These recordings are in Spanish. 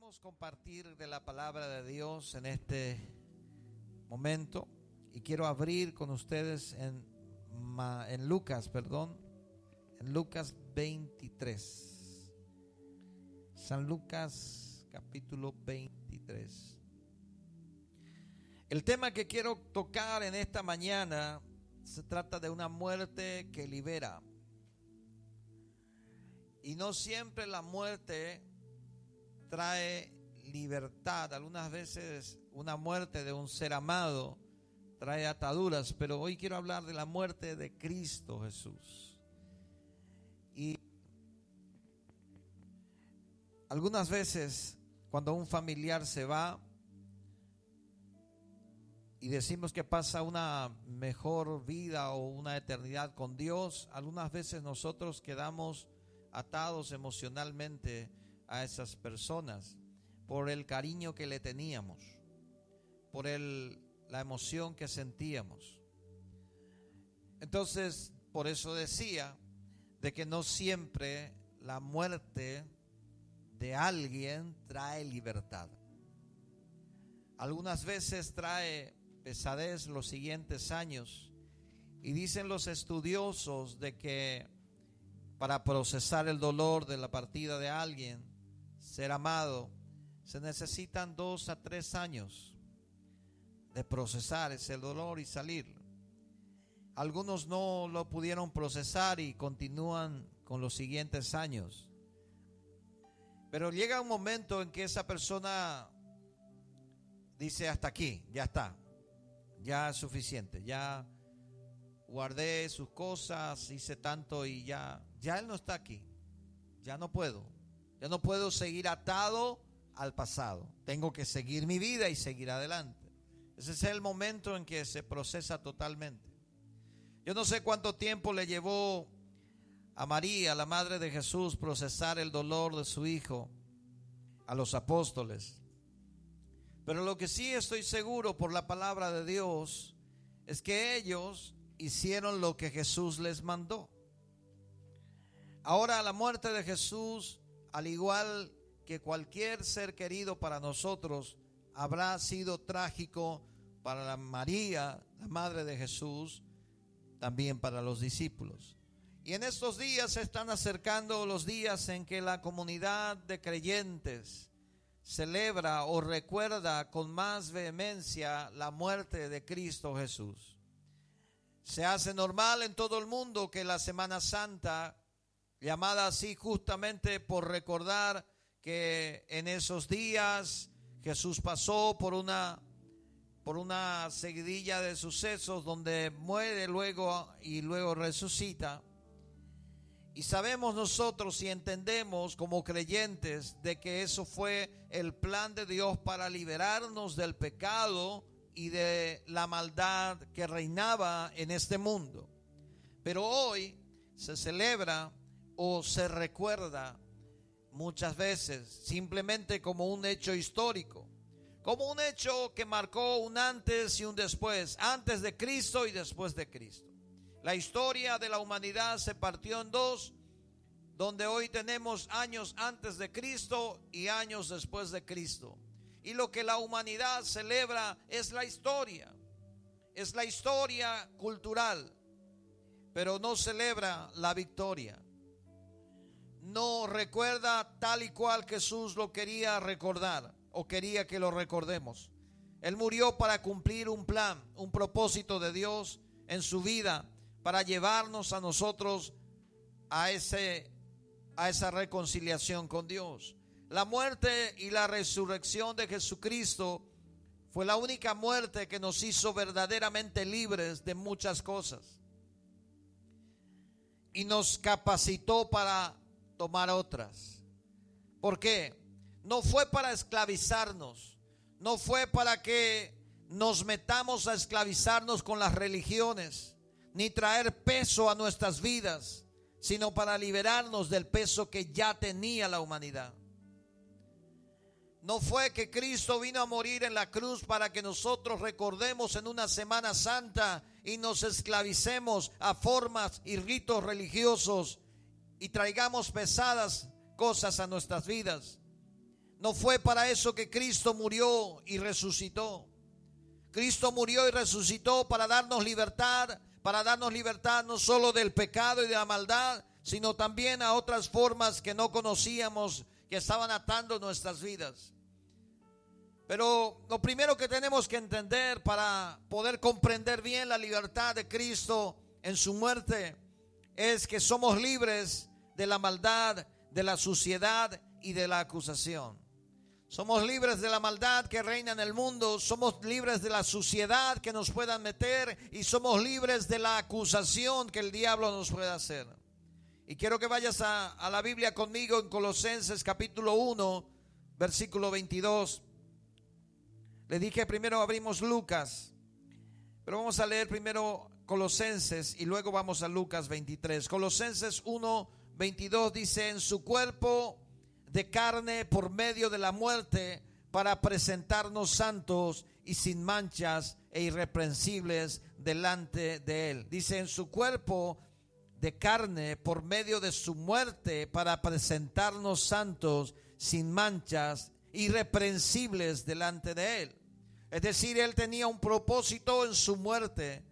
queremos compartir de la palabra de Dios en este momento y quiero abrir con ustedes en, en Lucas, perdón, en Lucas 23. San Lucas capítulo 23. El tema que quiero tocar en esta mañana se trata de una muerte que libera. Y no siempre la muerte trae libertad. Algunas veces una muerte de un ser amado trae ataduras, pero hoy quiero hablar de la muerte de Cristo Jesús. Y algunas veces cuando un familiar se va y decimos que pasa una mejor vida o una eternidad con Dios, algunas veces nosotros quedamos atados emocionalmente a esas personas por el cariño que le teníamos, por el, la emoción que sentíamos. Entonces, por eso decía de que no siempre la muerte de alguien trae libertad. Algunas veces trae pesadez los siguientes años y dicen los estudiosos de que para procesar el dolor de la partida de alguien ser amado, se necesitan dos a tres años de procesar ese dolor y salir. Algunos no lo pudieron procesar y continúan con los siguientes años. Pero llega un momento en que esa persona dice hasta aquí, ya está, ya es suficiente, ya guardé sus cosas, hice tanto y ya, ya él no está aquí, ya no puedo. Ya no puedo seguir atado al pasado. Tengo que seguir mi vida y seguir adelante. Ese es el momento en que se procesa totalmente. Yo no sé cuánto tiempo le llevó a María, la madre de Jesús, procesar el dolor de su hijo, a los apóstoles. Pero lo que sí estoy seguro por la palabra de Dios es que ellos hicieron lo que Jesús les mandó. Ahora la muerte de Jesús al igual que cualquier ser querido para nosotros, habrá sido trágico para la María, la madre de Jesús, también para los discípulos. Y en estos días se están acercando los días en que la comunidad de creyentes celebra o recuerda con más vehemencia la muerte de Cristo Jesús. Se hace normal en todo el mundo que la Semana Santa llamada así justamente por recordar que en esos días Jesús pasó por una por una seguidilla de sucesos donde muere luego y luego resucita. Y sabemos nosotros y entendemos como creyentes de que eso fue el plan de Dios para liberarnos del pecado y de la maldad que reinaba en este mundo. Pero hoy se celebra o se recuerda muchas veces simplemente como un hecho histórico, como un hecho que marcó un antes y un después, antes de Cristo y después de Cristo. La historia de la humanidad se partió en dos, donde hoy tenemos años antes de Cristo y años después de Cristo. Y lo que la humanidad celebra es la historia, es la historia cultural, pero no celebra la victoria no recuerda tal y cual Jesús lo quería recordar o quería que lo recordemos. Él murió para cumplir un plan, un propósito de Dios en su vida, para llevarnos a nosotros a, ese, a esa reconciliación con Dios. La muerte y la resurrección de Jesucristo fue la única muerte que nos hizo verdaderamente libres de muchas cosas y nos capacitó para tomar otras. ¿Por qué? No fue para esclavizarnos, no fue para que nos metamos a esclavizarnos con las religiones, ni traer peso a nuestras vidas, sino para liberarnos del peso que ya tenía la humanidad. No fue que Cristo vino a morir en la cruz para que nosotros recordemos en una Semana Santa y nos esclavicemos a formas y ritos religiosos y traigamos pesadas cosas a nuestras vidas. no fue para eso que Cristo murió y resucitó. Cristo murió y resucitó para darnos libertad, para darnos libertad no solo del pecado y de la maldad, sino también a otras formas que no conocíamos que estaban atando nuestras vidas. Pero lo primero que tenemos que entender para poder comprender bien la libertad de Cristo en su muerte es que somos libres de la maldad, de la suciedad y de la acusación. Somos libres de la maldad que reina en el mundo, somos libres de la suciedad que nos puedan meter y somos libres de la acusación que el diablo nos pueda hacer. Y quiero que vayas a, a la Biblia conmigo en Colosenses capítulo 1, versículo 22. Le dije primero abrimos Lucas, pero vamos a leer primero Colosenses y luego vamos a Lucas 23. Colosenses 1, 22 dice, en su cuerpo de carne por medio de la muerte para presentarnos santos y sin manchas e irreprensibles delante de él. Dice, en su cuerpo de carne por medio de su muerte para presentarnos santos sin manchas irreprensibles delante de él. Es decir, él tenía un propósito en su muerte.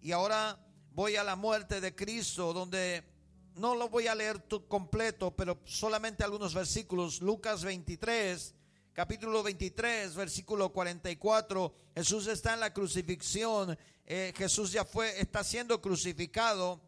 Y ahora voy a la muerte de Cristo, donde no lo voy a leer completo, pero solamente algunos versículos. Lucas 23, capítulo 23, versículo 44. Jesús está en la crucifixión. Eh, Jesús ya fue, está siendo crucificado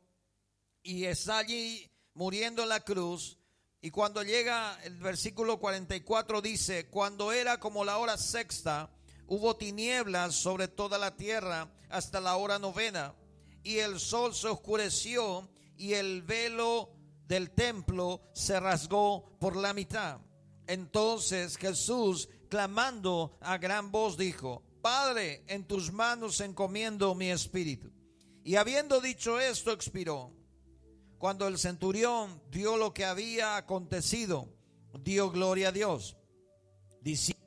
y está allí muriendo en la cruz. Y cuando llega el versículo 44 dice, cuando era como la hora sexta, hubo tinieblas sobre toda la tierra hasta la hora novena, y el sol se oscureció y el velo del templo se rasgó por la mitad. Entonces Jesús, clamando a gran voz, dijo, Padre, en tus manos encomiendo mi espíritu. Y habiendo dicho esto, expiró. Cuando el centurión vio lo que había acontecido, dio gloria a Dios, diciendo,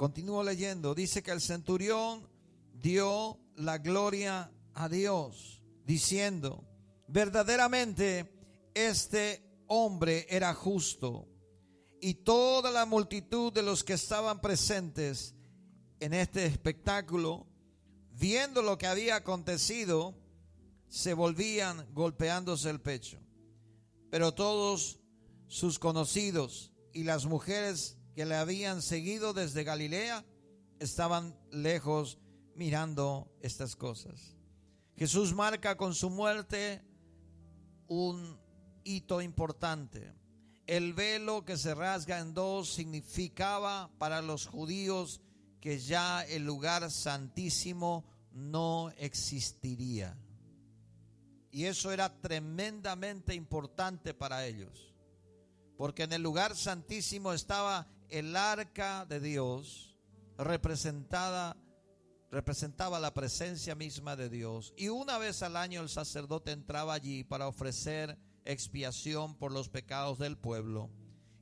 Continúo leyendo. Dice que el centurión dio la gloria a Dios, diciendo, verdaderamente este hombre era justo. Y toda la multitud de los que estaban presentes en este espectáculo, viendo lo que había acontecido, se volvían golpeándose el pecho. Pero todos sus conocidos y las mujeres que le habían seguido desde Galilea estaban lejos mirando estas cosas. Jesús marca con su muerte un hito importante. El velo que se rasga en dos significaba para los judíos que ya el lugar santísimo no existiría. Y eso era tremendamente importante para ellos. Porque en el lugar santísimo estaba el arca de Dios representada representaba la presencia misma de Dios y una vez al año el sacerdote entraba allí para ofrecer expiación por los pecados del pueblo.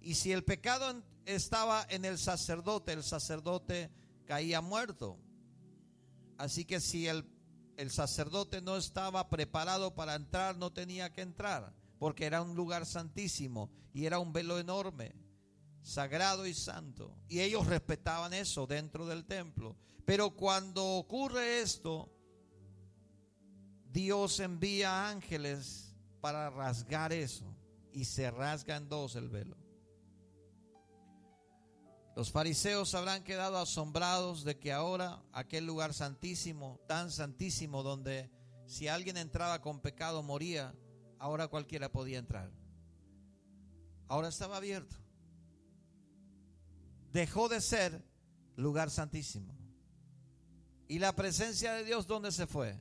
Y si el pecado estaba en el sacerdote, el sacerdote caía muerto. Así que si el, el sacerdote no estaba preparado para entrar, no tenía que entrar, porque era un lugar santísimo y era un velo enorme sagrado y santo. Y ellos respetaban eso dentro del templo. Pero cuando ocurre esto, Dios envía ángeles para rasgar eso. Y se rasga en dos el velo. Los fariseos habrán quedado asombrados de que ahora aquel lugar santísimo, tan santísimo, donde si alguien entraba con pecado moría, ahora cualquiera podía entrar. Ahora estaba abierto dejó de ser lugar santísimo. ¿Y la presencia de Dios dónde se fue?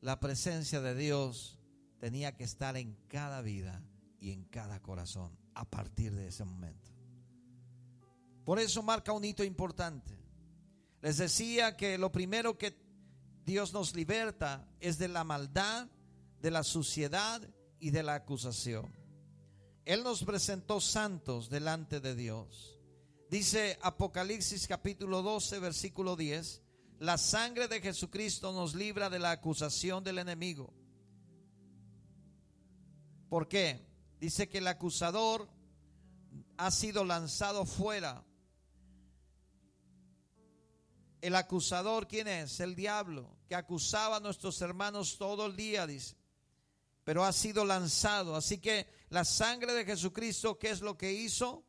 La presencia de Dios tenía que estar en cada vida y en cada corazón a partir de ese momento. Por eso marca un hito importante. Les decía que lo primero que Dios nos liberta es de la maldad, de la suciedad y de la acusación. Él nos presentó santos delante de Dios. Dice Apocalipsis capítulo 12, versículo 10, la sangre de Jesucristo nos libra de la acusación del enemigo. ¿Por qué? Dice que el acusador ha sido lanzado fuera. El acusador, ¿quién es? El diablo, que acusaba a nuestros hermanos todo el día, dice. Pero ha sido lanzado. Así que la sangre de Jesucristo, ¿qué es lo que hizo?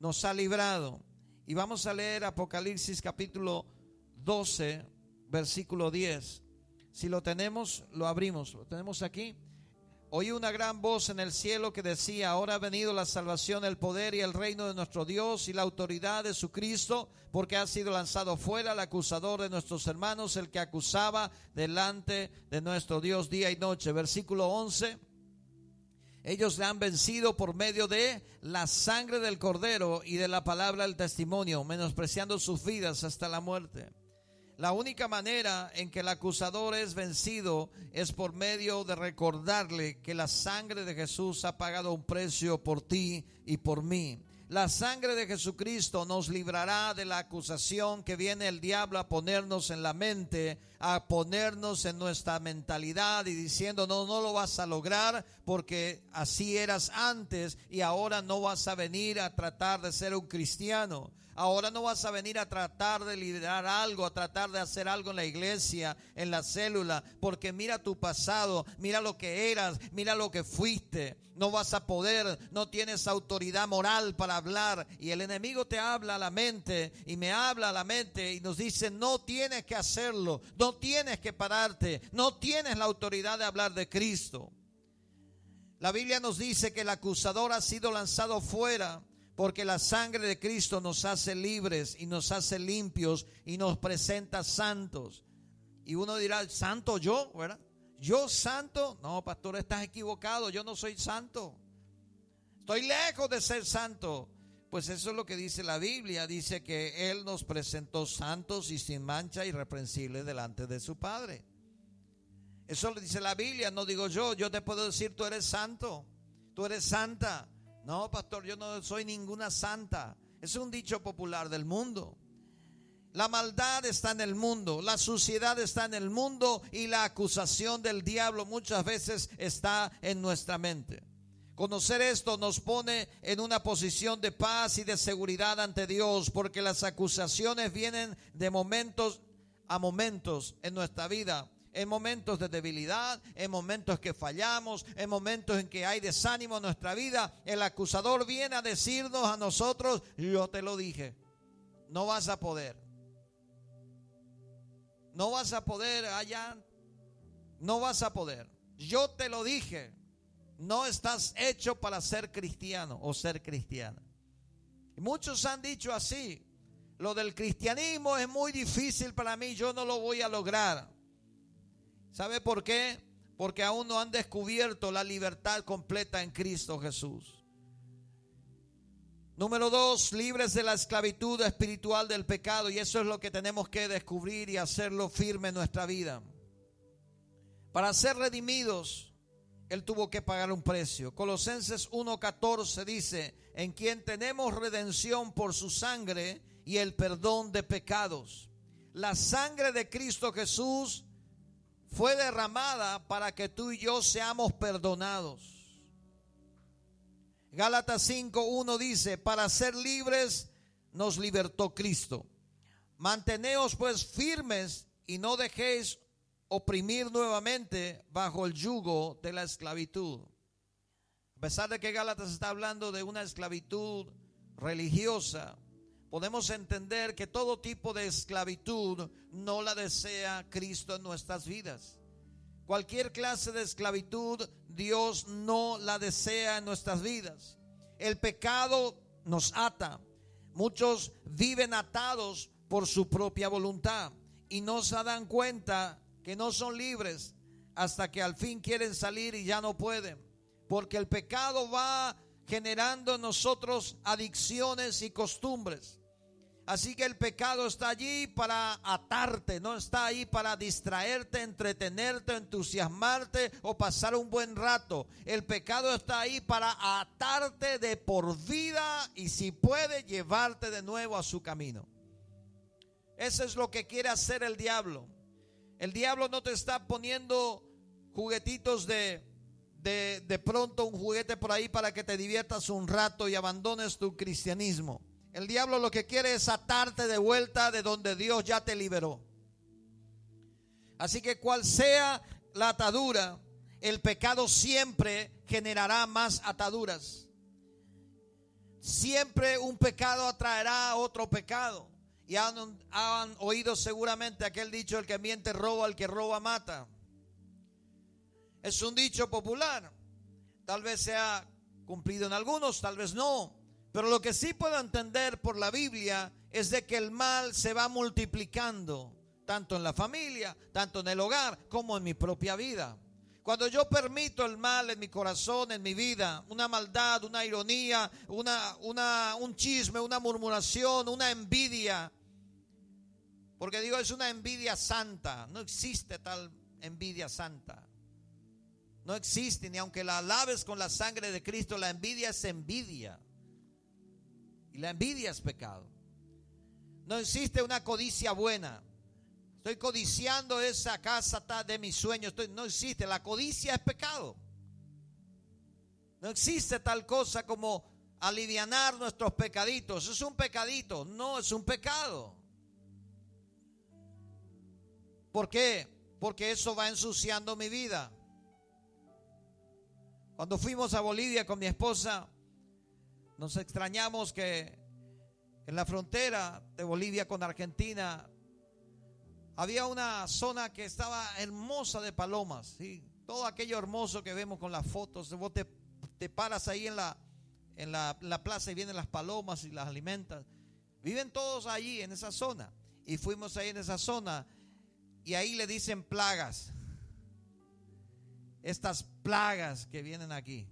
Nos ha librado. Y vamos a leer Apocalipsis capítulo 12, versículo 10. Si lo tenemos, lo abrimos. ¿Lo tenemos aquí? Oí una gran voz en el cielo que decía, ahora ha venido la salvación, el poder y el reino de nuestro Dios y la autoridad de su Cristo, porque ha sido lanzado fuera el acusador de nuestros hermanos, el que acusaba delante de nuestro Dios día y noche. Versículo 11. Ellos le han vencido por medio de la sangre del cordero y de la palabra del testimonio, menospreciando sus vidas hasta la muerte. La única manera en que el acusador es vencido es por medio de recordarle que la sangre de Jesús ha pagado un precio por ti y por mí. La sangre de Jesucristo nos librará de la acusación que viene el diablo a ponernos en la mente, a ponernos en nuestra mentalidad y diciendo, no, no lo vas a lograr porque así eras antes y ahora no vas a venir a tratar de ser un cristiano. Ahora no vas a venir a tratar de liderar algo, a tratar de hacer algo en la iglesia, en la célula, porque mira tu pasado, mira lo que eras, mira lo que fuiste. No vas a poder, no tienes autoridad moral para hablar. Y el enemigo te habla a la mente y me habla a la mente y nos dice, no tienes que hacerlo, no tienes que pararte, no tienes la autoridad de hablar de Cristo. La Biblia nos dice que el acusador ha sido lanzado fuera porque la sangre de Cristo nos hace libres y nos hace limpios y nos presenta santos. Y uno dirá, ¿santo yo? ¿verdad? ¿Yo santo? No, pastor, estás equivocado, yo no soy santo. Estoy lejos de ser santo. Pues eso es lo que dice la Biblia. Dice que Él nos presentó santos y sin mancha irreprensibles delante de su Padre. Eso lo dice la Biblia, no digo yo. Yo te puedo decir, tú eres santo, tú eres santa. No, pastor, yo no soy ninguna santa. Es un dicho popular del mundo. La maldad está en el mundo, la suciedad está en el mundo y la acusación del diablo muchas veces está en nuestra mente. Conocer esto nos pone en una posición de paz y de seguridad ante Dios, porque las acusaciones vienen de momentos a momentos en nuestra vida en momentos de debilidad, en momentos que fallamos, en momentos en que hay desánimo en nuestra vida, el acusador viene a decirnos a nosotros, yo te lo dije, no vas a poder. No vas a poder allá, no vas a poder. Yo te lo dije, no estás hecho para ser cristiano o ser cristiana. Muchos han dicho así, lo del cristianismo es muy difícil para mí, yo no lo voy a lograr. ¿Sabe por qué? Porque aún no han descubierto la libertad completa en Cristo Jesús. Número dos, libres de la esclavitud espiritual del pecado. Y eso es lo que tenemos que descubrir y hacerlo firme en nuestra vida. Para ser redimidos, Él tuvo que pagar un precio. Colosenses 1.14 dice, en quien tenemos redención por su sangre y el perdón de pecados. La sangre de Cristo Jesús fue derramada para que tú y yo seamos perdonados. Gálatas 5.1 dice, para ser libres nos libertó Cristo. Manteneos pues firmes y no dejéis oprimir nuevamente bajo el yugo de la esclavitud. A pesar de que Gálatas está hablando de una esclavitud religiosa, podemos entender que todo tipo de esclavitud no la desea Cristo en nuestras vidas. Cualquier clase de esclavitud Dios no la desea en nuestras vidas. El pecado nos ata. Muchos viven atados por su propia voluntad y no se dan cuenta que no son libres hasta que al fin quieren salir y ya no pueden. Porque el pecado va generando en nosotros adicciones y costumbres. Así que el pecado está allí para atarte, no está ahí para distraerte, entretenerte, entusiasmarte o pasar un buen rato. El pecado está ahí para atarte de por vida y si puede llevarte de nuevo a su camino. Eso es lo que quiere hacer el diablo. El diablo no te está poniendo juguetitos de, de, de, pronto un juguete por ahí para que te diviertas un rato y abandones tu cristianismo. El diablo lo que quiere es atarte de vuelta de donde Dios ya te liberó. Así que cual sea la atadura, el pecado siempre generará más ataduras. Siempre un pecado atraerá a otro pecado. Y han, han, oído seguramente aquel dicho, el que miente roba, el que roba mata. Es un dicho popular. Tal vez sea cumplido en algunos, tal vez no. Pero lo que sí puedo entender por la Biblia es de que el mal se va multiplicando, tanto en la familia, tanto en el hogar, como en mi propia vida. Cuando yo permito el mal en mi corazón, en mi vida, una maldad, una ironía, una, una, un chisme, una murmuración, una envidia, porque digo, es una envidia santa, no existe tal envidia santa. No existe, ni aunque la laves con la sangre de Cristo, la envidia es envidia. Y la envidia es pecado. No existe una codicia buena. Estoy codiciando esa casa de mis sueños. no existe. La codicia es pecado. No existe tal cosa como alivianar nuestros pecaditos. Es un pecadito. No, es un pecado. ¿Por qué? Porque eso va ensuciando mi vida. Cuando fuimos a Bolivia con mi esposa, nos extrañamos que en la frontera de Bolivia con Argentina había una zona que estaba hermosa de palomas, ¿sí? todo aquello hermoso que vemos con las fotos. Vos te, te paras ahí en la, en la, la, plaza y vienen las palomas y las alimentas. Viven todos allí en esa zona. Y fuimos ahí en esa zona y ahí le dicen plagas. Estas plagas que vienen aquí.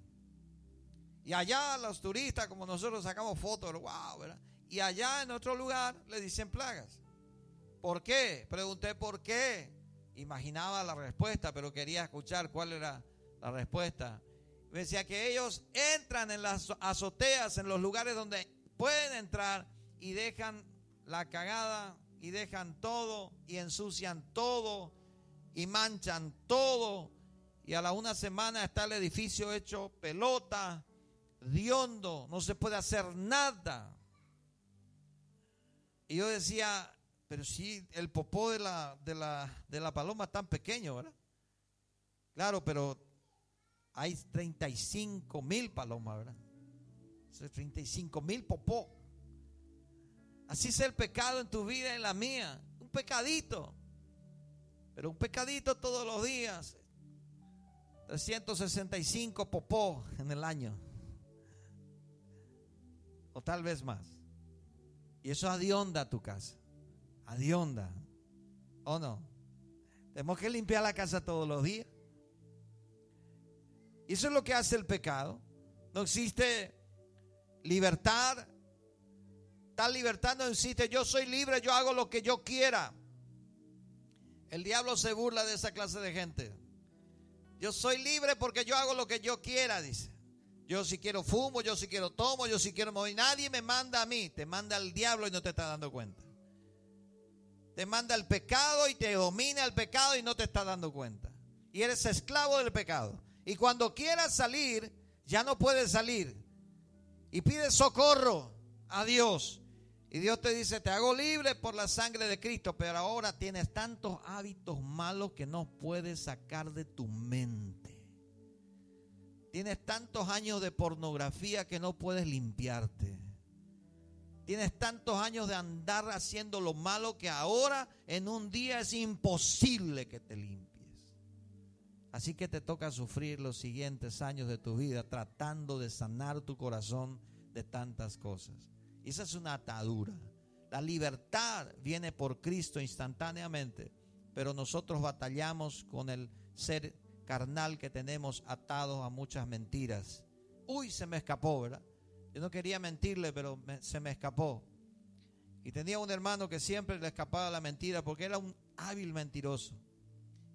Y allá los turistas, como nosotros sacamos fotos, wow, ¿verdad? Y allá en otro lugar le dicen plagas. ¿Por qué? Pregunté por qué. Imaginaba la respuesta, pero quería escuchar cuál era la respuesta. Me decía que ellos entran en las azoteas, en los lugares donde pueden entrar y dejan la cagada y dejan todo y ensucian todo y manchan todo. Y a la una semana está el edificio hecho pelota, diondo, no se puede hacer nada. Y yo decía, pero sí, el popó de la, de la, de la paloma es tan pequeño, ¿verdad? Claro, pero hay 35 mil palomas, ¿verdad? 35 mil popó. Así es el pecado en tu vida y en la mía. Un pecadito. Pero un pecadito todos los días. 365 popó en el año. O tal vez más. Y eso adionda tu casa adionda. ¿O no? Tenemos que limpiar la casa todos los días. Y eso es lo que hace el pecado. No existe libertad. Tal libertad no existe. Yo soy libre, yo hago lo que yo quiera. El diablo se burla de esa clase de gente. Yo soy libre porque yo hago lo que yo quiera, dice. Yo si quiero fumo, yo si quiero tomo, yo si quiero mover. Nadie me manda a mí. Te manda el diablo y no te está dando cuenta te manda el pecado y te domina el pecado y no te estás dando cuenta. Y eres esclavo del pecado. Y cuando quieras salir, ya no puedes salir. Y pides socorro a Dios. Y Dios te dice, te hago libre por la sangre de Cristo, pero ahora tienes tantos hábitos malos que no puedes sacar de tu mente. Tienes tantos años de pornografía que no puedes limpiarte. Tienes tantos años de andar haciendo lo malo que ahora en un día es imposible que te limpies. Así que te toca sufrir los siguientes años de tu vida tratando de sanar tu corazón de tantas cosas. Esa es una atadura. La libertad viene por Cristo instantáneamente, pero nosotros batallamos con el ser carnal que tenemos atados a muchas mentiras. Uy, se me escapó, ¿verdad? Yo no quería mentirle, pero se me escapó. Y tenía un hermano que siempre le escapaba la mentira porque era un hábil mentiroso.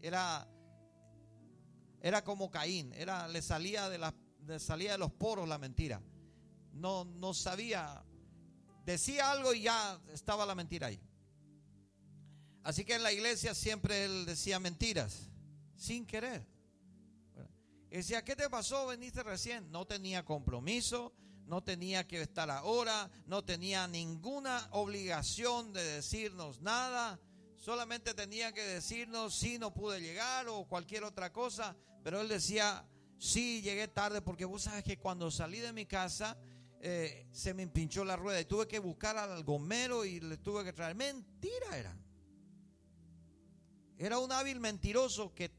Era, era como Caín, era, le, salía de la, le salía de los poros la mentira. No, no sabía, decía algo y ya estaba la mentira ahí. Así que en la iglesia siempre él decía mentiras, sin querer. Y decía, ¿qué te pasó? Veniste recién. No tenía compromiso, no tenía que estar ahora, no tenía ninguna obligación de decirnos nada. Solamente tenía que decirnos si no pude llegar o cualquier otra cosa. Pero él decía, sí, llegué tarde porque vos sabes que cuando salí de mi casa eh, se me pinchó la rueda y tuve que buscar al gomero y le tuve que traer. Mentira era. Era un hábil mentiroso que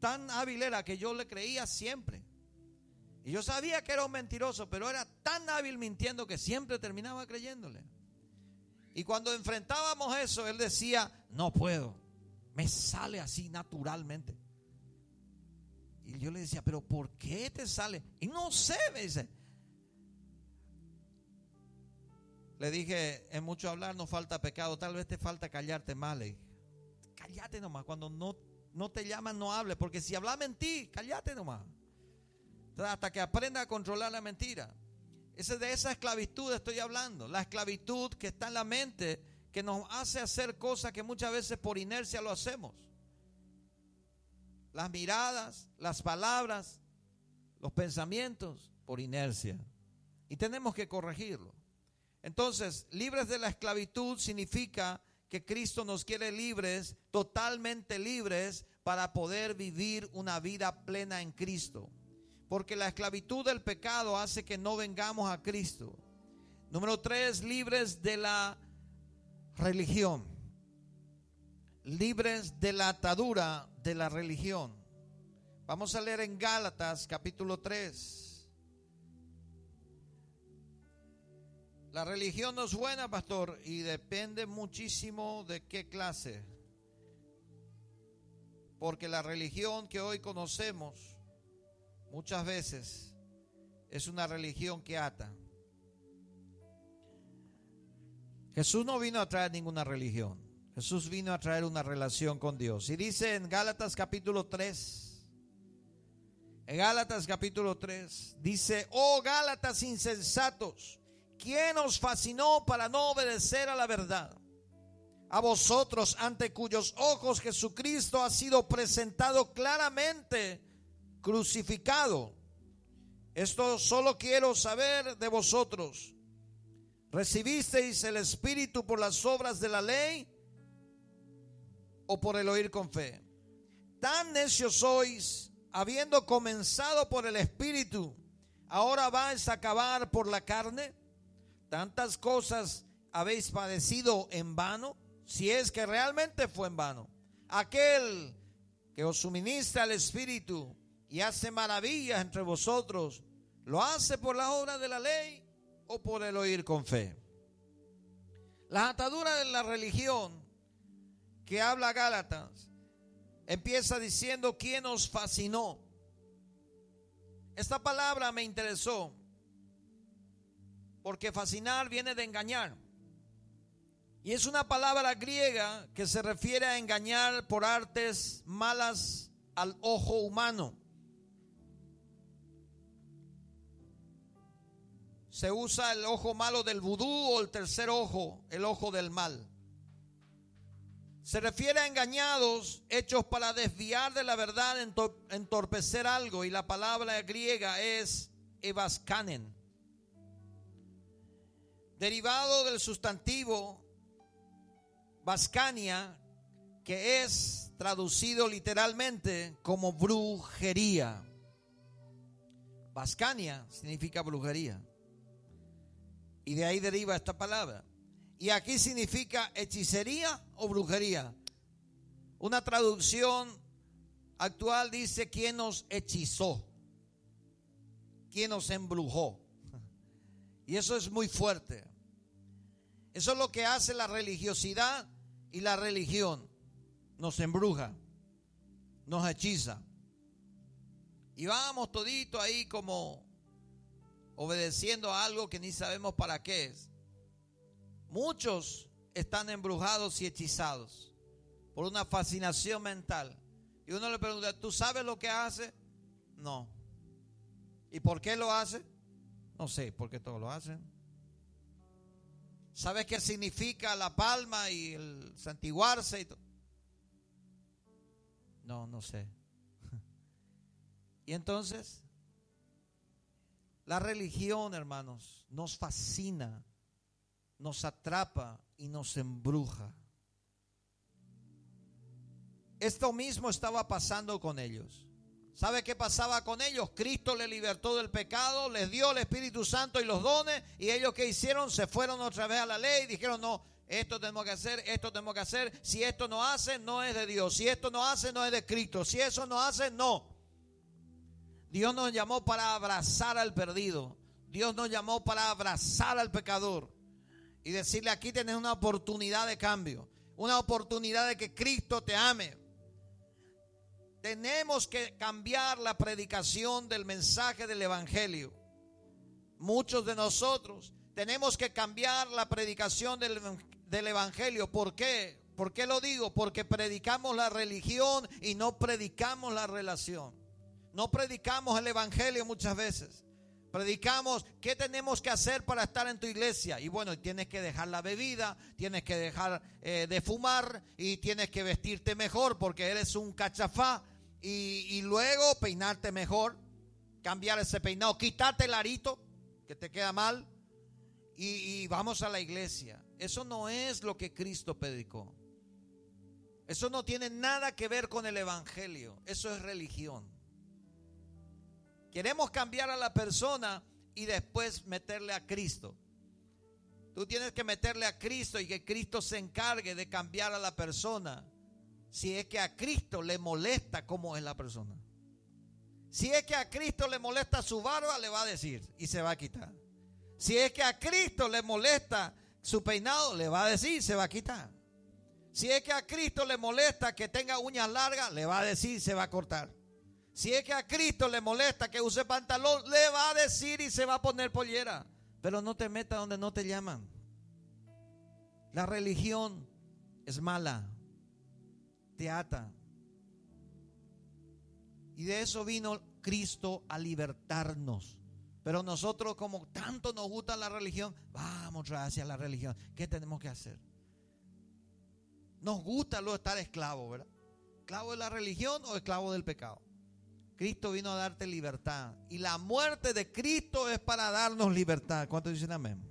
tan hábil era que yo le creía siempre. Y yo sabía que era un mentiroso, pero era tan hábil mintiendo que siempre terminaba creyéndole. Y cuando enfrentábamos eso, él decía, no puedo, me sale así naturalmente. Y yo le decía, pero ¿por qué te sale? Y no sé, me dice. Le dije, en mucho hablar no falta pecado, tal vez te falta callarte mal. Le cállate nomás. Cuando no, no te llaman, no hables. Porque si hablas ti cállate nomás. hasta que aprenda a controlar la mentira. Ese, de esa esclavitud estoy hablando. La esclavitud que está en la mente, que nos hace hacer cosas que muchas veces por inercia lo hacemos. Las miradas, las palabras, los pensamientos, por inercia. Y tenemos que corregirlo. Entonces, libres de la esclavitud significa que Cristo nos quiere libres, totalmente libres, para poder vivir una vida plena en Cristo. Porque la esclavitud del pecado hace que no vengamos a Cristo. Número tres, libres de la religión. Libres de la atadura de la religión. Vamos a leer en Gálatas capítulo 3. La religión no es buena, pastor, y depende muchísimo de qué clase. Porque la religión que hoy conocemos muchas veces es una religión que ata. Jesús no vino a traer ninguna religión. Jesús vino a traer una relación con Dios. Y dice en Gálatas capítulo 3, en Gálatas capítulo 3, dice, oh Gálatas insensatos ¿Quién os fascinó para no obedecer a la verdad? A vosotros ante cuyos ojos Jesucristo ha sido presentado claramente crucificado. Esto solo quiero saber de vosotros. ¿Recibisteis el Espíritu por las obras de la ley o por el oír con fe? Tan necios sois, habiendo comenzado por el Espíritu, ahora vais a acabar por la carne tantas cosas habéis padecido en vano, si es que realmente fue en vano. Aquel que os suministra el Espíritu y hace maravillas entre vosotros, ¿lo hace por la obra de la ley o por el oír con fe? La atadura de la religión que habla Gálatas empieza diciendo quién os fascinó. Esta palabra me interesó porque fascinar viene de engañar. Y es una palabra griega que se refiere a engañar por artes malas al ojo humano. Se usa el ojo malo del vudú o el tercer ojo, el ojo del mal. Se refiere a engañados hechos para desviar de la verdad, entorpecer algo. Y la palabra griega es evaskanen derivado del sustantivo Vascania, que es traducido literalmente como brujería. Vascania significa brujería. Y de ahí deriva esta palabra. Y aquí significa hechicería o brujería. Una traducción actual dice quién nos hechizó, quién nos embrujó. Y eso es muy fuerte. Eso es lo que hace la religiosidad y la religión. Nos embruja, nos hechiza. Y vamos todito ahí como obedeciendo a algo que ni sabemos para qué es. Muchos están embrujados y hechizados por una fascinación mental. Y uno le pregunta, ¿tú sabes lo que hace? No. ¿Y por qué lo hace? No sé, porque todos lo hacen. ¿Sabes qué significa la palma y el santiguarse? Y no, no sé. Y entonces, la religión, hermanos, nos fascina, nos atrapa y nos embruja. Esto mismo estaba pasando con ellos. ¿Sabe qué pasaba con ellos? Cristo les libertó del pecado, les dio el Espíritu Santo y los dones, y ellos que hicieron se fueron otra vez a la ley y dijeron, no, esto tenemos que hacer, esto tenemos que hacer, si esto no hace, no es de Dios, si esto no hace, no es de Cristo, si eso no hace, no. Dios nos llamó para abrazar al perdido, Dios nos llamó para abrazar al pecador y decirle, aquí tienes una oportunidad de cambio, una oportunidad de que Cristo te ame, tenemos que cambiar la predicación del mensaje del Evangelio. Muchos de nosotros tenemos que cambiar la predicación del, Evangelio. ¿Por qué? ¿Por qué lo digo? Porque predicamos la religión y no predicamos la relación. No predicamos el Evangelio muchas veces. Predicamos qué tenemos que hacer para estar en tu iglesia. Y bueno, tienes que dejar la bebida, tienes que dejar eh, de fumar y tienes que vestirte mejor porque eres un cachafá. Y, luego peinarte mejor, cambiar ese peinado, quitarte el arito que te queda mal y, y vamos a la iglesia. Eso no es lo que Cristo predicó. Eso no tiene nada que ver con el Evangelio. Eso es religión. Queremos cambiar a la persona y después meterle a Cristo. Tú tienes que meterle a Cristo y que Cristo se encargue de cambiar a la persona si es que a Cristo le molesta cómo es la persona. Si es que a Cristo le molesta su barba, le va a decir y se va a quitar. Si es que a Cristo le molesta su peinado, le va a decir y se va a quitar. Si es que a Cristo le molesta que tenga uñas largas, le va a decir y se va a cortar. Si es que a Cristo le molesta que use pantalón, le va a decir y se va a poner pollera. Pero no te metas donde no te llaman. La religión es mala te ata. Y de eso vino Cristo a libertarnos. Pero nosotros como tanto nos gusta la religión, vamos hacia la religión. ¿Qué tenemos que hacer? Nos gusta lo estar esclavo, ¿verdad? ¿Esclavo de la religión o esclavo del pecado? Cristo vino a darte libertad. Y la muerte de Cristo es para darnos libertad. ¿Cuántos dicen amén?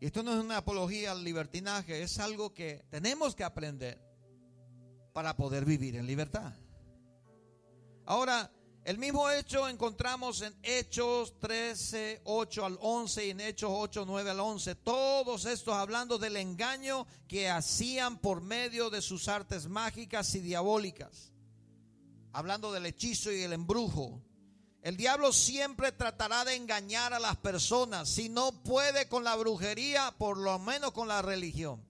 Y esto no es una apología al libertinaje, es algo que tenemos que aprender para poder vivir en libertad. Ahora, el mismo hecho encontramos en Hechos 13, 8 al 11 y en Hechos 8, 9 al 11. Todos estos hablando del engaño que hacían por medio de sus artes mágicas y diabólicas. Hablando del hechizo y el embrujo. El diablo siempre tratará de engañar a las personas. Si no puede con la brujería, por lo menos con la religión.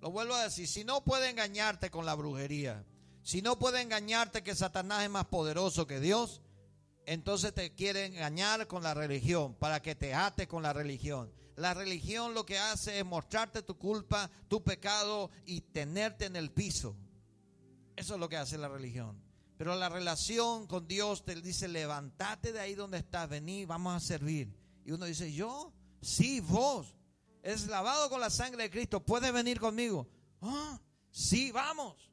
Lo vuelvo a decir, si no puede engañarte con la brujería, si no puede engañarte que Satanás es más poderoso que Dios, entonces te quiere engañar con la religión, para que te ate con la religión. La religión lo que hace es mostrarte tu culpa, tu pecado y tenerte en el piso. Eso es lo que hace la religión. Pero la relación con Dios te dice, levántate de ahí donde estás, vení, vamos a servir. Y uno dice, yo, sí, vos, es lavado con la sangre de Cristo, puedes venir conmigo. Ah, sí, vamos.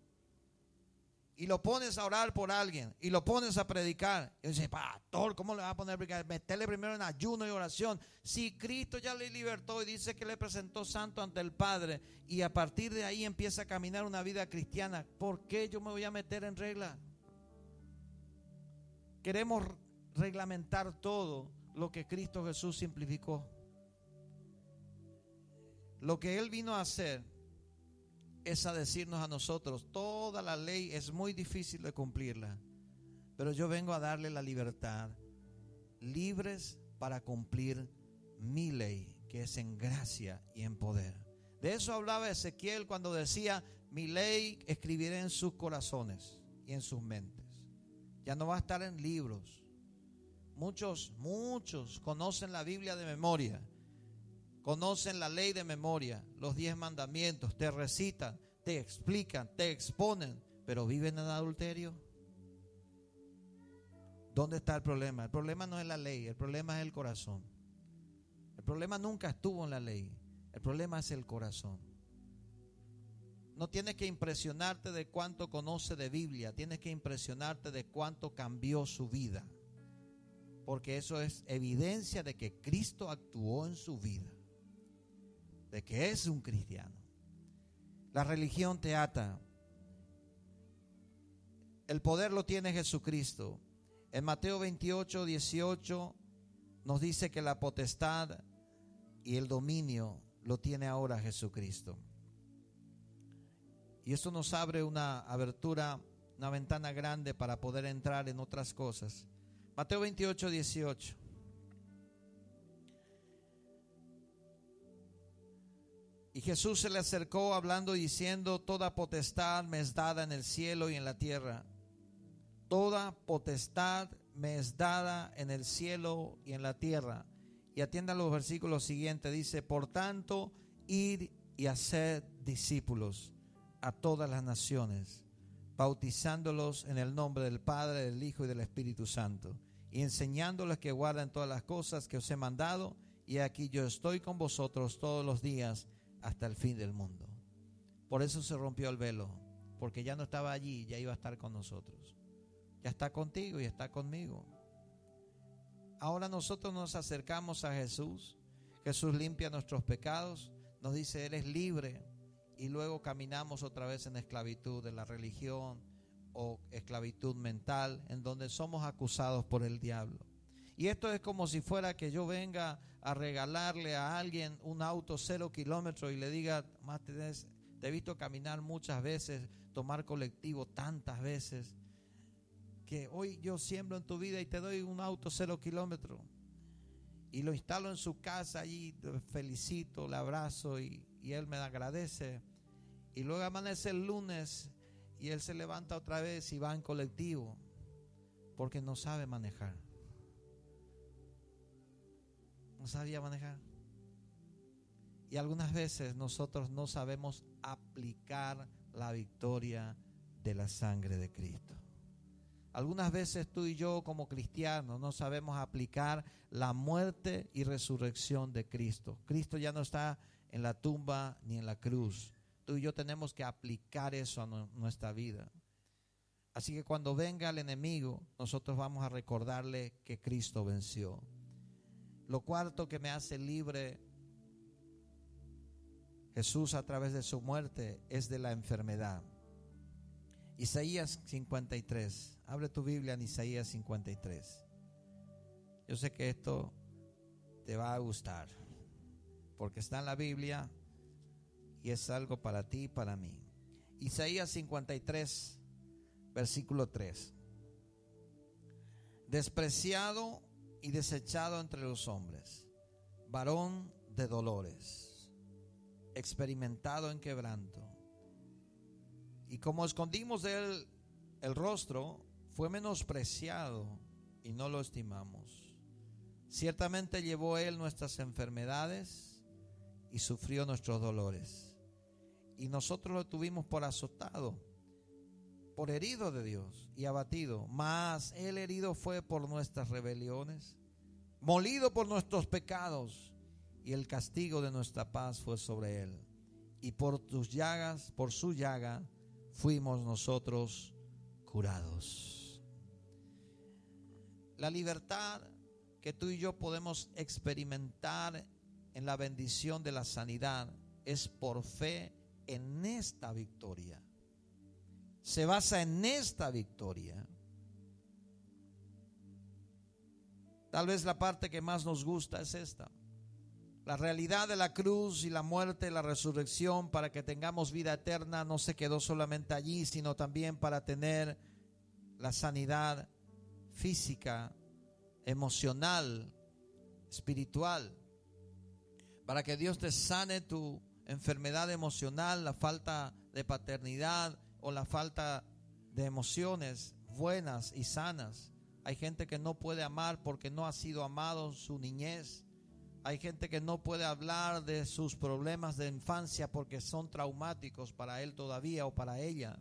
Y lo pones a orar por alguien y lo pones a predicar. Y dice, pastor, ¿cómo le va a poner a predicar? Meterle primero en ayuno y oración. Si Cristo ya le libertó y dice que le presentó santo ante el Padre y a partir de ahí empieza a caminar una vida cristiana, ¿por qué yo me voy a meter en regla? Queremos reglamentar todo lo que Cristo Jesús simplificó. Lo que Él vino a hacer es a decirnos a nosotros, toda la ley es muy difícil de cumplirla, pero yo vengo a darle la libertad, libres para cumplir mi ley, que es en gracia y en poder. De eso hablaba Ezequiel cuando decía, mi ley escribiré en sus corazones y en sus mentes. Ya no va a estar en libros. Muchos, muchos conocen la Biblia de memoria. Conocen la ley de memoria, los diez mandamientos, te recitan, te explican, te exponen, pero viven en adulterio. ¿Dónde está el problema? El problema no es la ley, el problema es el corazón. El problema nunca estuvo en la ley. El problema es el corazón. No tienes que impresionarte de cuánto conoce de Biblia, tienes que impresionarte de cuánto cambió su vida. Porque eso es evidencia de que Cristo actuó en su vida, de que es un cristiano. La religión te ata. El poder lo tiene Jesucristo. En Mateo 28, 18 nos dice que la potestad y el dominio lo tiene ahora Jesucristo. Y eso nos abre una abertura, una ventana grande para poder entrar en otras cosas. Mateo 28, 18. Y Jesús se le acercó hablando diciendo, toda potestad me es dada en el cielo y en la tierra. Toda potestad me es dada en el cielo y en la tierra. Y atiendan los versículos siguientes. Dice, por tanto, ir y hacer discípulos a todas las naciones, bautizándolos en el nombre del Padre, del Hijo y del Espíritu Santo, y enseñándoles que guarden todas las cosas que os he mandado. Y aquí yo estoy con vosotros todos los días hasta el fin del mundo. Por eso se rompió el velo, porque ya no estaba allí, ya iba a estar con nosotros. Ya está contigo y está conmigo. Ahora nosotros nos acercamos a Jesús. Jesús limpia nuestros pecados, nos dice, Él es libre. Y luego caminamos otra vez en esclavitud de la religión o esclavitud mental, en donde somos acusados por el diablo. Y esto es como si fuera que yo venga a regalarle a alguien un auto cero kilómetros y le diga, más te, he visto caminar muchas veces, tomar colectivo tantas veces, que hoy yo siembro en tu vida y te doy un auto cero kilómetros. Y lo instalo en su casa allí, felicito, le abrazo y, y él me agradece. Y luego amanece el lunes y él se levanta otra vez y va en colectivo porque no sabe manejar no sabía manejar. Y algunas veces nosotros no sabemos aplicar la victoria de la sangre de Cristo. Algunas veces tú y yo como cristianos no sabemos aplicar la muerte y resurrección de Cristo. Cristo ya no está en la tumba ni en la cruz. Tú y yo tenemos que aplicar eso a nuestra vida. Así que cuando venga el enemigo, nosotros vamos a recordarle que Cristo venció. Lo cuarto que me hace libre Jesús a través de su muerte es de la enfermedad. Isaías 53. Abre tu Biblia en Isaías 53. Yo sé que esto te va a gustar porque está en la Biblia y es algo para ti y para mí. Isaías 53, versículo 3. Despreciado y desechado entre los hombres, varón de dolores, experimentado en quebranto. Y como escondimos de él el rostro, fue menospreciado y no lo estimamos. Ciertamente llevó él nuestras enfermedades y sufrió nuestros dolores. Y nosotros lo tuvimos por azotado por herido de Dios y abatido, mas el herido fue por nuestras rebeliones, molido por nuestros pecados, y el castigo de nuestra paz fue sobre él. Y por tus llagas, por su llaga, fuimos nosotros curados. La libertad que tú y yo podemos experimentar en la bendición de la sanidad es por fe en esta victoria se basa en esta victoria. Tal vez la parte que más nos gusta es esta. La realidad de la cruz y la muerte y la resurrección para que tengamos vida eterna no se quedó solamente allí, sino también para tener la sanidad física, emocional, espiritual. Para que Dios te sane tu enfermedad emocional, la falta de paternidad, o la falta de emociones buenas y sanas. Hay gente que no puede amar porque no ha sido amado en su niñez. Hay gente que no puede hablar de sus problemas de infancia porque son traumáticos para él todavía o para ella.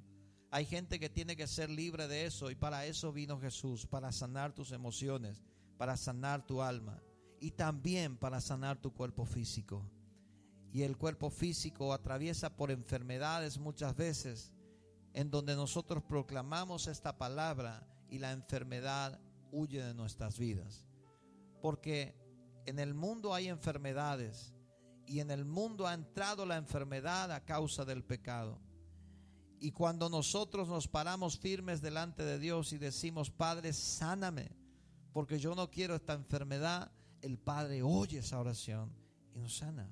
Hay gente que tiene que ser libre de eso y para eso vino Jesús, para sanar tus emociones, para sanar tu alma. Y también para sanar tu cuerpo físico. Y el cuerpo físico atraviesa por enfermedades muchas veces en donde nosotros proclamamos esta palabra y la enfermedad huye de nuestras vidas. Porque en el mundo hay enfermedades y en el mundo ha entrado la enfermedad a causa del pecado. Y cuando nosotros nos paramos firmes delante de Dios y decimos, Padre, sáname, porque yo no quiero esta enfermedad, el Padre oye esa oración y nos sana.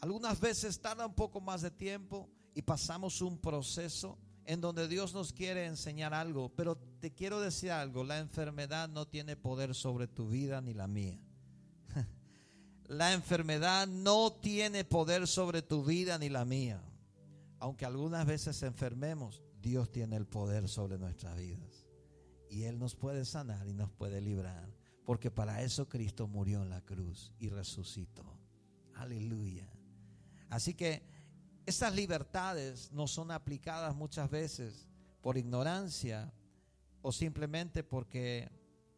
Algunas veces tarda un poco más de tiempo y pasamos un proceso en donde Dios nos quiere enseñar algo, pero te quiero decir algo, la enfermedad no tiene poder sobre tu vida ni la mía. La enfermedad no tiene poder sobre tu vida ni la mía. Aunque algunas veces enfermemos, Dios tiene el poder sobre nuestras vidas. Y Él nos puede sanar y nos puede librar. Porque para eso Cristo murió en la cruz y resucitó. Aleluya. Así que estas libertades no son aplicadas muchas veces por ignorancia o simplemente porque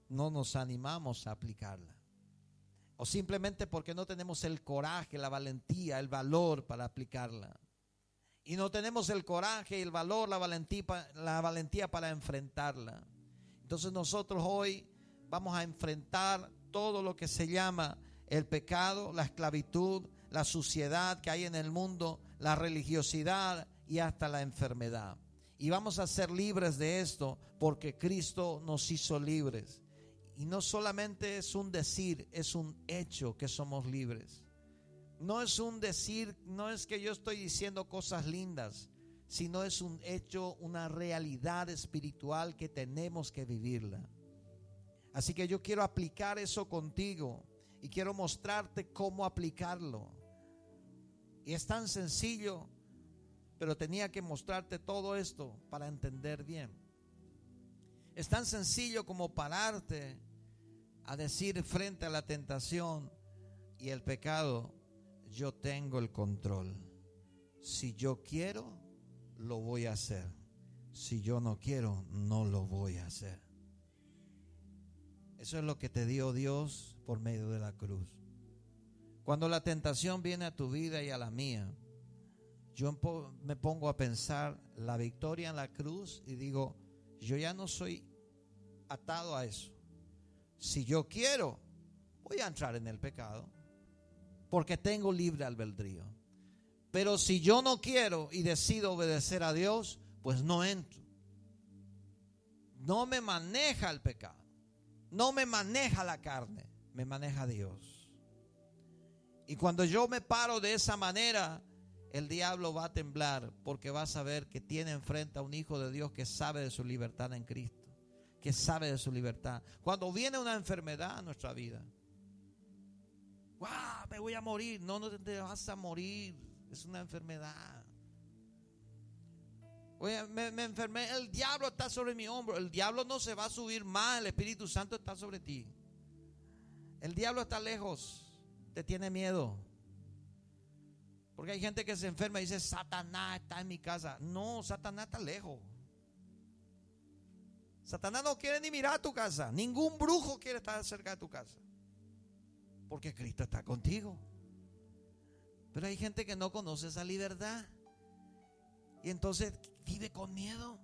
no nos animamos a aplicarla. O simplemente porque no tenemos el coraje, la valentía, el valor para aplicarla. Y no tenemos el coraje, el valor, la valentía, la valentía para enfrentarla. Entonces nosotros hoy vamos a enfrentar todo lo que se llama el pecado, la esclavitud, la suciedad que hay en el mundo, la religiosidad y hasta la enfermedad. Y vamos a ser libres de esto porque Cristo nos hizo libres. Y no solamente es un decir, es un hecho que somos libres. No es un decir, no es que yo estoy diciendo cosas lindas, sino es un hecho, una realidad espiritual que tenemos que vivirla. Así que yo quiero aplicar eso contigo y quiero mostrarte cómo aplicarlo. Y es tan sencillo, pero tenía que mostrarte todo esto para entender bien. Es tan sencillo como pararte a decir frente a la tentación y el pecado, yo tengo el control. Si yo quiero, lo voy a hacer. Si yo no quiero, no lo voy a hacer. Eso es lo que te dio Dios por medio de la cruz. Cuando la tentación viene a tu vida y a la mía, yo me pongo a pensar la victoria en la cruz y digo, yo ya no soy atado a eso. Si yo quiero, voy a entrar en el pecado, porque tengo libre albedrío. Pero si yo no quiero y decido obedecer a Dios, pues no entro. No me maneja el pecado. No me maneja la carne, me maneja Dios. Y cuando yo me paro de esa manera, el diablo va a temblar porque va a saber que tiene enfrente a un hijo de Dios que sabe de su libertad en Cristo, que sabe de su libertad. Cuando viene una enfermedad a nuestra vida, ¡Wow! Me voy a morir. No, no te vas a morir. Es una enfermedad. Oye, me, enfermé, el diablo está sobre mi hombro. El diablo no se va a subir más, el Espíritu Santo está sobre ti. El diablo está lejos, te tiene miedo. Porque hay gente que se enferma y dice, Satanás está en mi casa. No, Satanás está lejos. Satanás no quiere ni mirar tu casa. Ningún brujo quiere estar cerca de tu casa. Porque Cristo está contigo. Pero hay gente que no conoce esa libertad. Y entonces vive con miedo.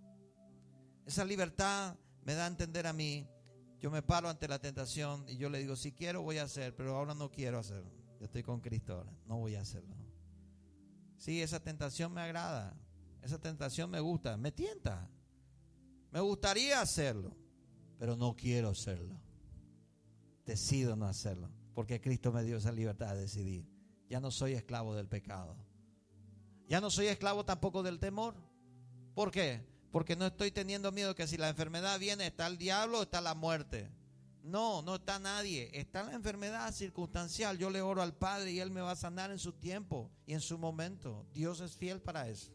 Esa libertad me da a entender a mí. Yo me paro ante la tentación y yo le digo, si quiero voy a hacer, pero ahora no quiero hacerlo. Yo estoy con Cristo ahora, no voy a hacerlo. Sí, esa tentación me agrada, esa tentación me gusta, me tienta. Me gustaría hacerlo, pero no quiero hacerlo. Decido no hacerlo, porque Cristo me dio esa libertad de decidir. Ya no soy esclavo del pecado. Ya no soy esclavo tampoco del temor. ¿Por qué? Porque no estoy teniendo miedo que si la enfermedad viene, está el diablo o está la muerte. No, no está nadie. Está la enfermedad circunstancial. Yo le oro al Padre y Él me va a sanar en su tiempo y en su momento. Dios es fiel para eso.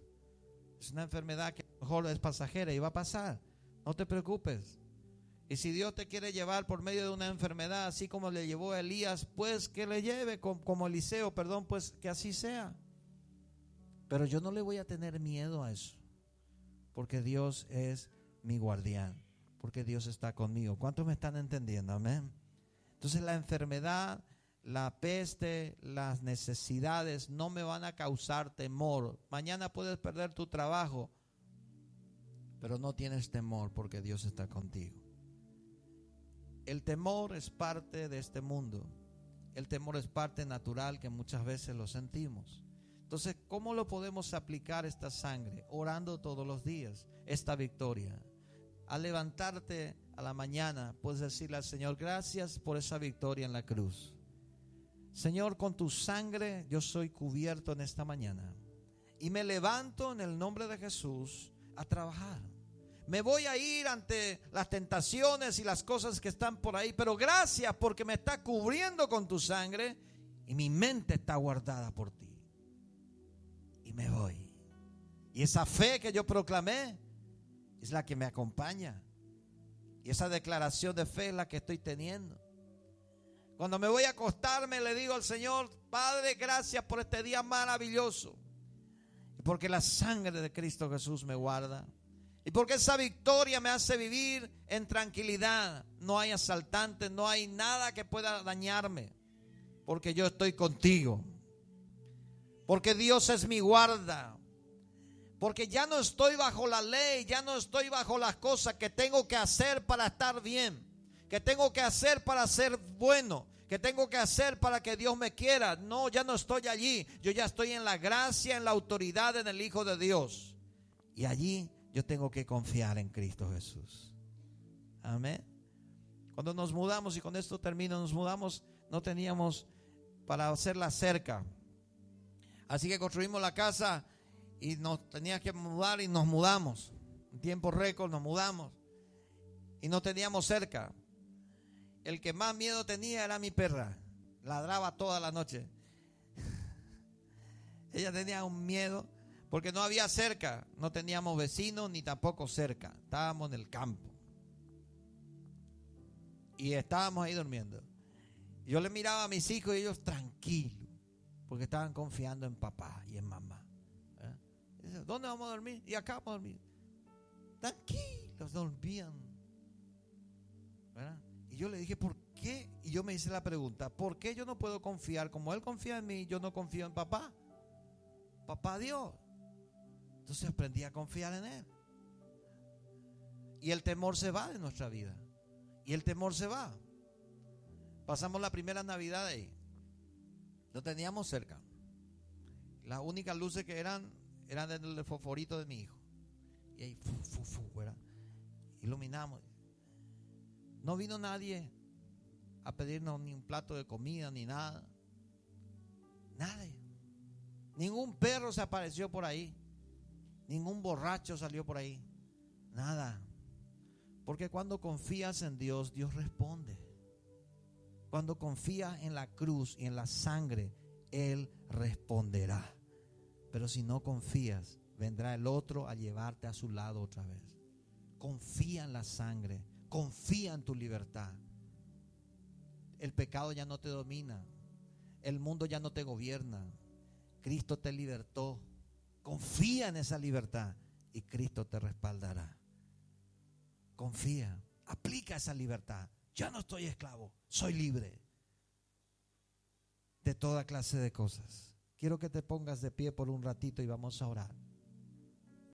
Es una enfermedad que a lo mejor es pasajera y va a pasar. No te preocupes. Y si Dios te quiere llevar por medio de una enfermedad, así como le llevó a Elías, pues que le lleve como Eliseo, perdón, pues que así sea. Pero yo no le voy a tener miedo a eso, porque Dios es mi guardián, porque Dios está conmigo. ¿Cuántos me están entendiendo? Amén. Entonces la enfermedad, la peste, las necesidades no me van a causar temor. Mañana puedes perder tu trabajo, pero no tienes temor porque Dios está contigo. El temor es parte de este mundo. El temor es parte natural que muchas veces lo sentimos. Entonces, ¿cómo lo podemos aplicar esta sangre? Orando todos los días esta victoria. Al levantarte a la mañana, puedes decirle al Señor, gracias por esa victoria en la cruz. Señor, con tu sangre yo soy cubierto en esta mañana. Y me levanto en el nombre de Jesús a trabajar. Me voy a ir ante las tentaciones y las cosas que están por ahí, pero gracias porque me está cubriendo con tu sangre y mi mente está guardada por ti. Me voy. Y esa fe que yo proclamé es la que me acompaña. Y esa declaración de fe es la que estoy teniendo. Cuando me voy a acostarme le digo al Señor, Padre, gracias por este día maravilloso. Porque la sangre de Cristo Jesús me guarda. Y porque esa victoria me hace vivir en tranquilidad. No hay asaltantes, no hay nada que pueda dañarme. Porque yo estoy contigo. Porque Dios es mi guarda. Porque ya no estoy bajo la ley, ya no estoy bajo las cosas que tengo que hacer para estar bien. Que tengo que hacer para ser bueno. Que tengo que hacer para que Dios me quiera. No, ya no estoy allí. Yo ya estoy en la gracia, en la autoridad, en el Hijo de Dios. Y allí yo tengo que confiar en Cristo Jesús. Amén. Cuando nos mudamos, y con esto termino, nos mudamos, no teníamos para hacer la cerca. Así que construimos la casa y nos teníamos que mudar y nos mudamos. En tiempo récord nos mudamos. Y no teníamos cerca. El que más miedo tenía era mi perra. Ladraba toda la noche. Ella tenía un miedo porque no había cerca, no teníamos vecinos ni tampoco cerca, estábamos en el campo. Y estábamos ahí durmiendo. Yo le miraba a mis hijos y ellos tranquilos, porque estaban confiando en papá y en mamá. ¿Eh? ¿Dónde vamos a dormir? Y acá vamos a dormir. Tranquilos, dormían. Y yo le dije, ¿por qué? Y yo me hice la pregunta, ¿por qué yo no puedo confiar? Como él confía en mí, yo no confío en papá. Papá Dios. Entonces aprendí a confiar en Él. Y el temor se va de nuestra vida. Y el temor se va. Pasamos la primera Navidad ahí. Lo teníamos cerca. Las únicas luces que eran eran del fosforito de mi hijo. Y ahí, fu, fu, iluminamos. No vino nadie a pedirnos ni un plato de comida ni nada. Nadie. Ningún perro se apareció por ahí. Ningún borracho salió por ahí. Nada. Porque cuando confías en Dios, Dios responde. Cuando confías en la cruz y en la sangre, Él responderá. Pero si no confías, vendrá el otro a llevarte a su lado otra vez. Confía en la sangre, confía en tu libertad. El pecado ya no te domina, el mundo ya no te gobierna. Cristo te libertó. Confía en esa libertad y Cristo te respaldará. Confía, aplica esa libertad. Ya no estoy esclavo, soy libre de toda clase de cosas. Quiero que te pongas de pie por un ratito y vamos a orar.